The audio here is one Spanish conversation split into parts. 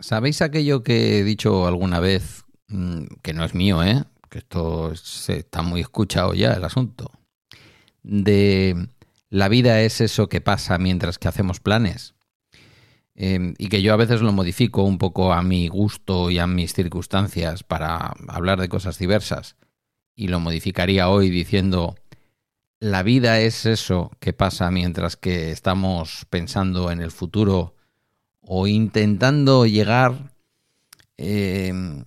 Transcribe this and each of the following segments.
¿Sabéis aquello que he dicho alguna vez, mm, que no es mío, ¿eh? que esto se, está muy escuchado ya el asunto, de la vida es eso que pasa mientras que hacemos planes? Em, y que yo a veces lo modifico un poco a mi gusto y a mis circunstancias para hablar de cosas diversas. Y lo modificaría hoy diciendo, la vida es eso que pasa mientras que estamos pensando en el futuro o intentando llegar em,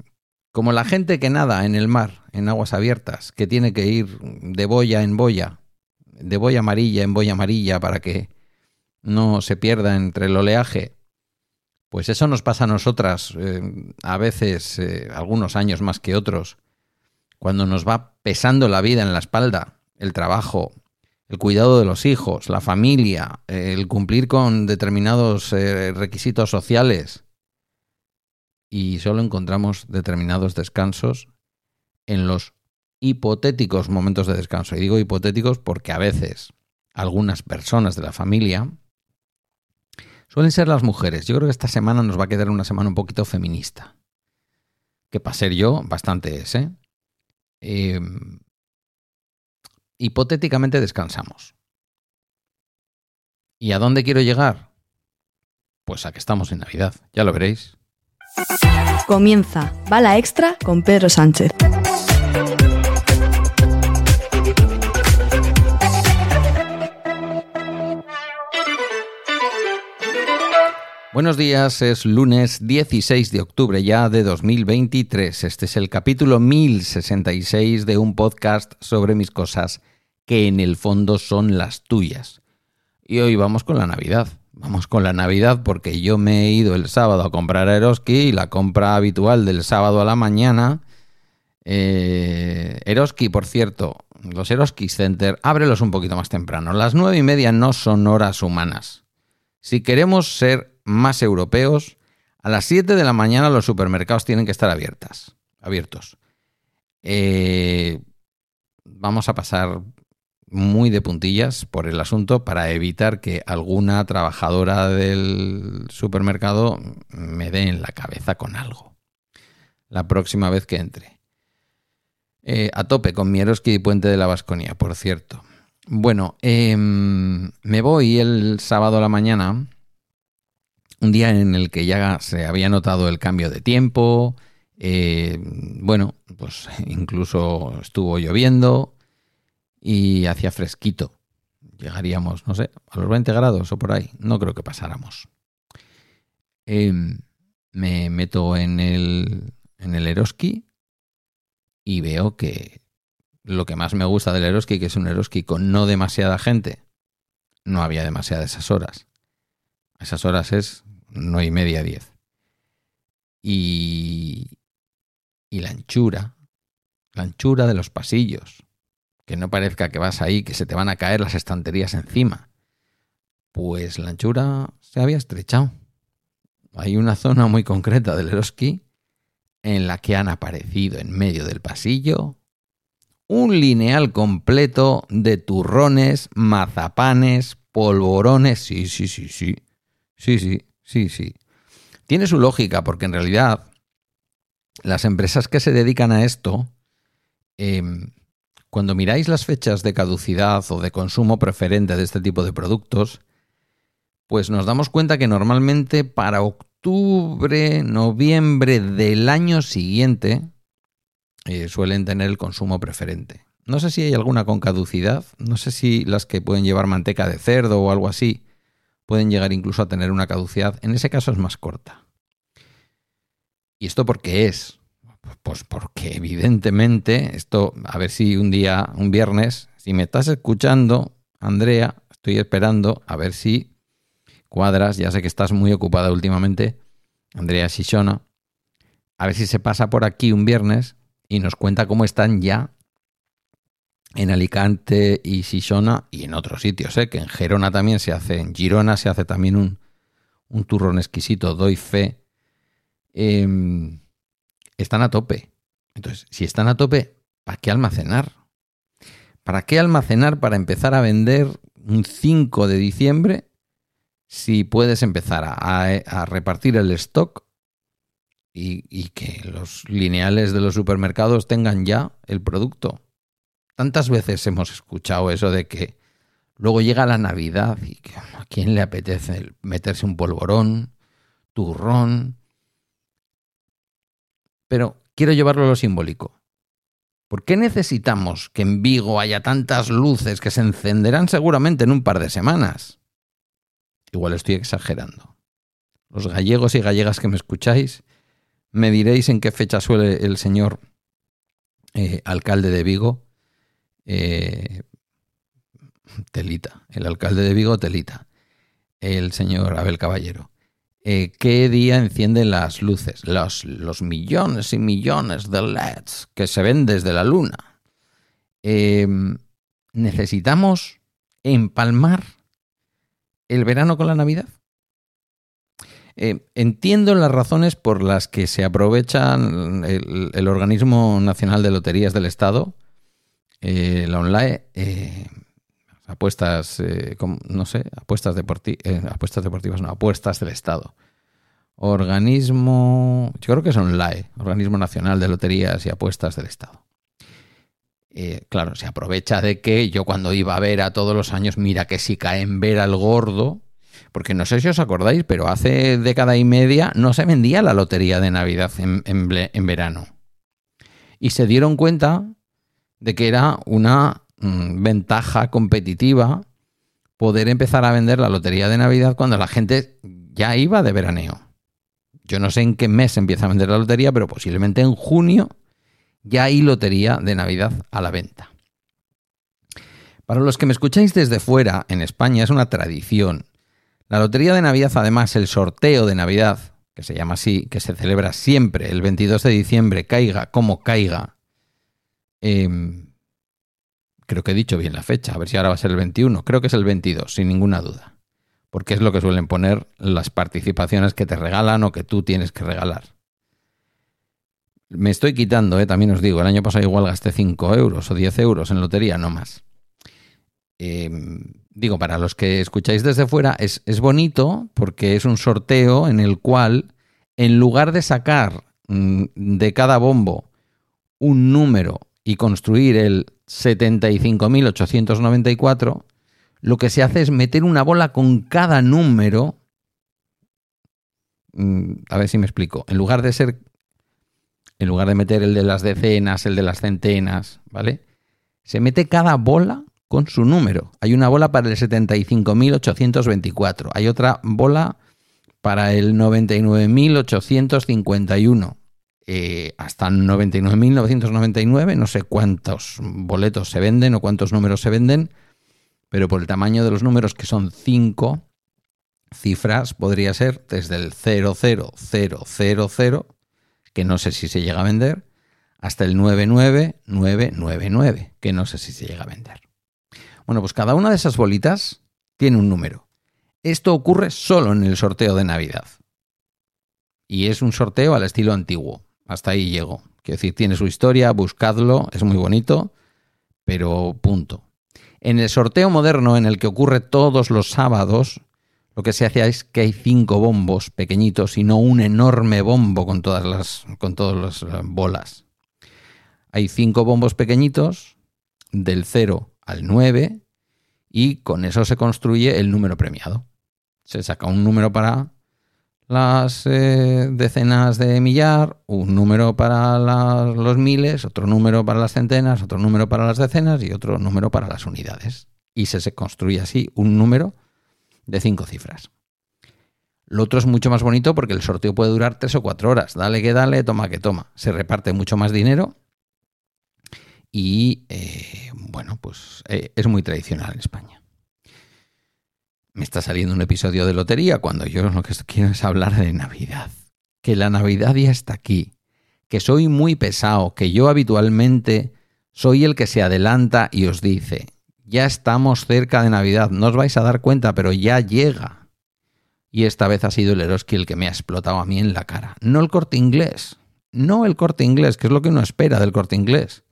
como la gente que nada en el mar, en aguas abiertas, que tiene que ir de boya en boya, de boya amarilla en boya amarilla para que no se pierda entre el oleaje. Pues eso nos pasa a nosotras, eh, a veces, eh, algunos años más que otros, cuando nos va pesando la vida en la espalda, el trabajo, el cuidado de los hijos, la familia, el cumplir con determinados eh, requisitos sociales. Y solo encontramos determinados descansos en los hipotéticos momentos de descanso. Y digo hipotéticos porque a veces algunas personas de la familia suelen ser las mujeres. Yo creo que esta semana nos va a quedar una semana un poquito feminista. Que para ser yo, bastante es, ¿eh? Em, hipotéticamente descansamos. ¿Y a dónde quiero llegar? Pues a que estamos en Navidad, ya lo veréis. Comienza Bala Extra con Pedro Sánchez. Buenos días, es lunes 16 de octubre ya de 2023. Este es el capítulo 1066 de un podcast sobre mis cosas que en el fondo son las tuyas. Y hoy vamos con la Navidad. Vamos con la Navidad porque yo me he ido el sábado a comprar a y la compra habitual del sábado a la mañana. Eh, por cierto, los Eroski Center, ábrelos un poquito más temprano. Las nueve y media no son horas humanas. Si queremos ser más europeos, a las 7 de la mañana los supermercados tienen que estar abiertas, abiertos. Eh, vamos a pasar muy de puntillas por el asunto para evitar que alguna trabajadora del supermercado me dé en la cabeza con algo. La próxima vez que entre. Eh, a tope con Mieroski y Puente de la Vasconía, por cierto. Bueno, em, me voy el sábado a la mañana un día en el que ya se había notado el cambio de tiempo, eh, bueno, pues incluso estuvo lloviendo y hacía fresquito. Llegaríamos, no sé, a los 20 grados o por ahí. No creo que pasáramos. Em, me meto en el, en el Eroski y veo que lo que más me gusta del Eroski, que es un Eroski con no demasiada gente, no había demasiadas esas horas. Esas horas es no y media, diez. Y, y la anchura, la anchura de los pasillos, que no parezca que vas ahí, que se te van a caer las estanterías encima. Pues la anchura se había estrechado. Hay una zona muy concreta del Eroski en la que han aparecido en medio del pasillo un lineal completo de turrones, mazapanes, polvorones. Sí, sí, sí, sí. Sí, sí. Sí, sí. Tiene su lógica, porque en realidad las empresas que se dedican a esto, em, cuando miráis las fechas de caducidad o de consumo preferente de este tipo de productos, pues nos damos cuenta que normalmente para octubre, noviembre del año siguiente eh, suelen tener el consumo preferente. No sé si hay alguna con caducidad, no sé si las que pueden llevar manteca de cerdo o algo así pueden llegar incluso a tener una caducidad, en ese caso es más corta. ¿Y esto por qué es? Pues porque evidentemente esto, a ver si un día, un viernes, si me estás escuchando, Andrea, estoy esperando a ver si cuadras, ya sé que estás muy ocupada últimamente, Andrea Shishona, a ver si se pasa por aquí un viernes y nos cuenta cómo están ya en Alicante y Sisona y en otros sitios, ¿eh? que en Gerona también se hace, en Girona se hace también un, un turrón exquisito, doy fe. Em, están a tope. Entonces, si están a tope, ¿para qué almacenar? ¿Para qué almacenar para empezar a vender un 5 de diciembre si puedes empezar a, a repartir el stock y, que los lineales de los supermercados tengan ya el producto. Tantas veces hemos escuchado eso de que luego llega la Navidad y que a quién le apetece meterse un polvorón, turrón. Pero quiero llevarlo a lo simbólico. ¿Por qué necesitamos que en Vigo haya tantas luces que se encenderán seguramente en un par de semanas? Igual estoy exagerando. Los gallegos y gallegas que me escucháis, me diréis en qué fecha suele el señor eh, alcalde de Vigo. Eh, telita, el alcalde de Vigo, Telita, el señor Abel Caballero. Eh, ¿Qué día encienden las luces? Los, millones y millones de LEDs que se ven desde la luna. necesitamos empalmar el verano con la Navidad. Eh, entiendo las razones por las que se aprovechan el, Organismo Nacional de Loterías del Estado, eh, la online, eh, apuestas, no sé, apuestas, apuestas deportivas, no, apuestas del Estado. Organismo, yo creo que es ONLAE, Organismo Nacional de Loterías y Apuestas del Estado. claro, se aprovecha de que yo cuando iba a ver a todos los años, mira que si cae en ver al gordo, porque no sé si os acordáis, pero hace década y media no se vendía la lotería de Navidad en, verano. Y se dieron cuenta de que era una mm, ventaja competitiva poder empezar a vender la lotería de Navidad cuando la gente ya iba de veraneo. Yo no sé en qué mes empieza a vender la lotería, pero posiblemente en junio ya hay lotería de Navidad a la venta. Para los que me escucháis desde fuera, en España es una tradición la Lotería de Navidad, además, el sorteo de Navidad, que se llama así, que se celebra siempre el 22 de diciembre, caiga como caiga. Em, creo que he dicho bien la fecha, a ver si ahora va a ser el 21. Creo que es el 22, sin ninguna duda. Porque es lo que suelen poner las participaciones que te regalan o que tú tienes que regalar. Me estoy quitando, eh, también os digo, el año pasado igual gasté 5 euros o 10 euros en lotería, no más. Em, digo, para los que escucháis desde fuera, es, bonito porque es un sorteo en el cual, en lugar de sacar mm, de cada bombo un número y construir el 75.894, lo que se hace es meter una bola con cada número. Mm, a ver si me explico. En lugar de ser. En lugar de meter el de las decenas, el de las centenas, ¿vale? Se mete cada bola con su número. Hay una bola para el 75.824. Hay otra bola para el 99.851. Eh, hasta 99.999, no sé cuántos boletos se venden o cuántos números se venden, pero por el tamaño de los números que son 5 cifras, podría ser desde el 00000, que no sé si se llega a vender, hasta el 99999, que no sé si se llega a vender. Bueno, pues cada una de esas bolitas tiene un número. Esto ocurre solo en el sorteo de Navidad. Y es un sorteo al estilo antiguo. Hasta ahí llego. Quiero decir, tiene su historia, buscadlo, es muy bonito, pero punto. En el sorteo moderno, en el que ocurre todos los sábados, lo que se hace es que hay cinco bombos pequeñitos y no un enorme bombo con todas las, con todas las bolas. Hay cinco bombos pequeñitos del 0 al 9 y con eso se construye el número premiado. Se saca un número para las eh, decenas de millar, un número para los miles, otro número para las centenas, otro número para las decenas y otro número para las unidades. Y se, se construye así un número de cinco cifras. Lo otro es mucho más bonito porque el sorteo puede durar tres o cuatro horas. Dale que dale, toma que toma. Se reparte mucho más dinero y eh, bueno, pues eh, es muy tradicional en España. Me está saliendo un episodio de lotería cuando yo lo que quiero es hablar de Navidad. Que la Navidad ya está aquí. Que soy muy pesado, que yo habitualmente soy el que se adelanta y os dice, ya estamos cerca de Navidad, no os vais a dar cuenta, pero ya llega. Y esta vez ha sido el Eroski el que me ha explotado a mí en la cara. No el corte inglés. No el corte inglés, que es lo que uno espera del corte inglés.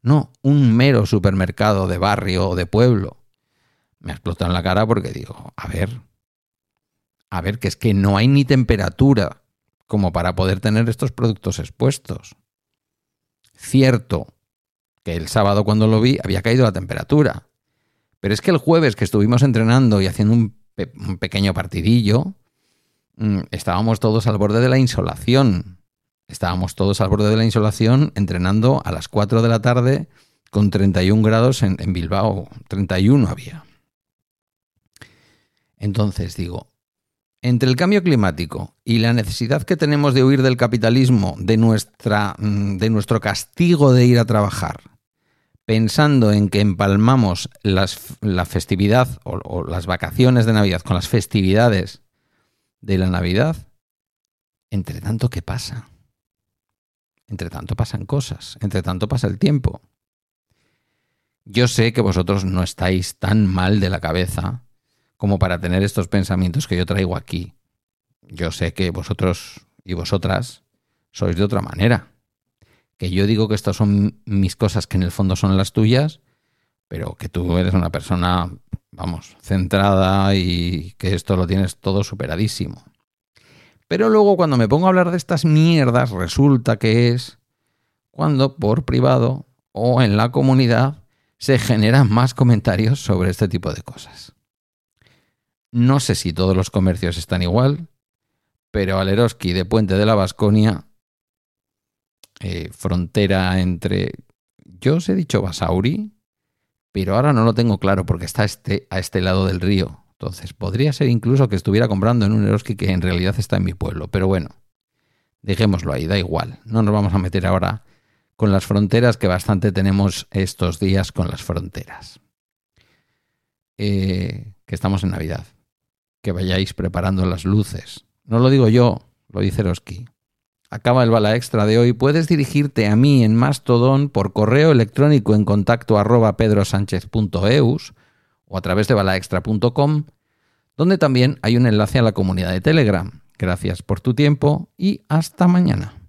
No, un mero supermercado de barrio o de pueblo. Me ha explotado en la cara porque digo, a ver, a ver, que es que no hay ni temperatura como para poder tener estos productos expuestos. Cierto que el sábado cuando lo vi había caído la temperatura, pero es que el jueves que estuvimos entrenando y haciendo un, pequeño partidillo, mm, estábamos todos al borde de la insolación. Estábamos todos al borde de la insolación entrenando a las 4 de la tarde con 31 grados en, en Bilbao. 31 había. Entonces digo, entre el cambio climático y la necesidad que tenemos de huir del capitalismo, de, nuestra, mm, de nuestro castigo de ir a trabajar, pensando en que empalmamos la festividad o, las vacaciones de Navidad con las festividades de la Navidad, entre tanto, ¿qué pasa? Entre tanto pasan cosas, entre tanto pasa el tiempo. Yo sé que vosotros no estáis tan mal de la cabeza como para tener estos pensamientos que yo traigo aquí. Yo sé que vosotros y vosotras sois de otra manera. Que yo digo que estas son mis cosas que en el fondo son las tuyas, pero que tú eres una persona, vamos, centrada y que esto lo tienes todo superadísimo. Pero luego cuando me pongo a hablar de estas mierdas, resulta que es cuando por privado o en la comunidad se generan más comentarios sobre este tipo de cosas. No sé si todos los comercios están igual, pero Aleroski de Puente de la Vasconia, eh, frontera entre. Yo os he dicho Basauri, pero ahora no lo tengo claro porque está este, a este lado del río. Entonces, podría ser incluso que estuviera comprando en un Eroski que en realidad está en mi pueblo. Pero bueno, dejémoslo ahí, da igual. No nos vamos a meter ahora con las fronteras que bastante tenemos estos días con las fronteras. Eh, que estamos en Navidad que vayáis preparando las luces. No lo digo yo, lo dice Roski. Acaba el bala extra de hoy. Puedes dirigirte a mí en Mastodon por correo electrónico en contacto arroba pedrosánchez.eus o a través de balaextra.com, donde también hay un enlace a la comunidad de Telegram. Gracias por tu tiempo y hasta mañana.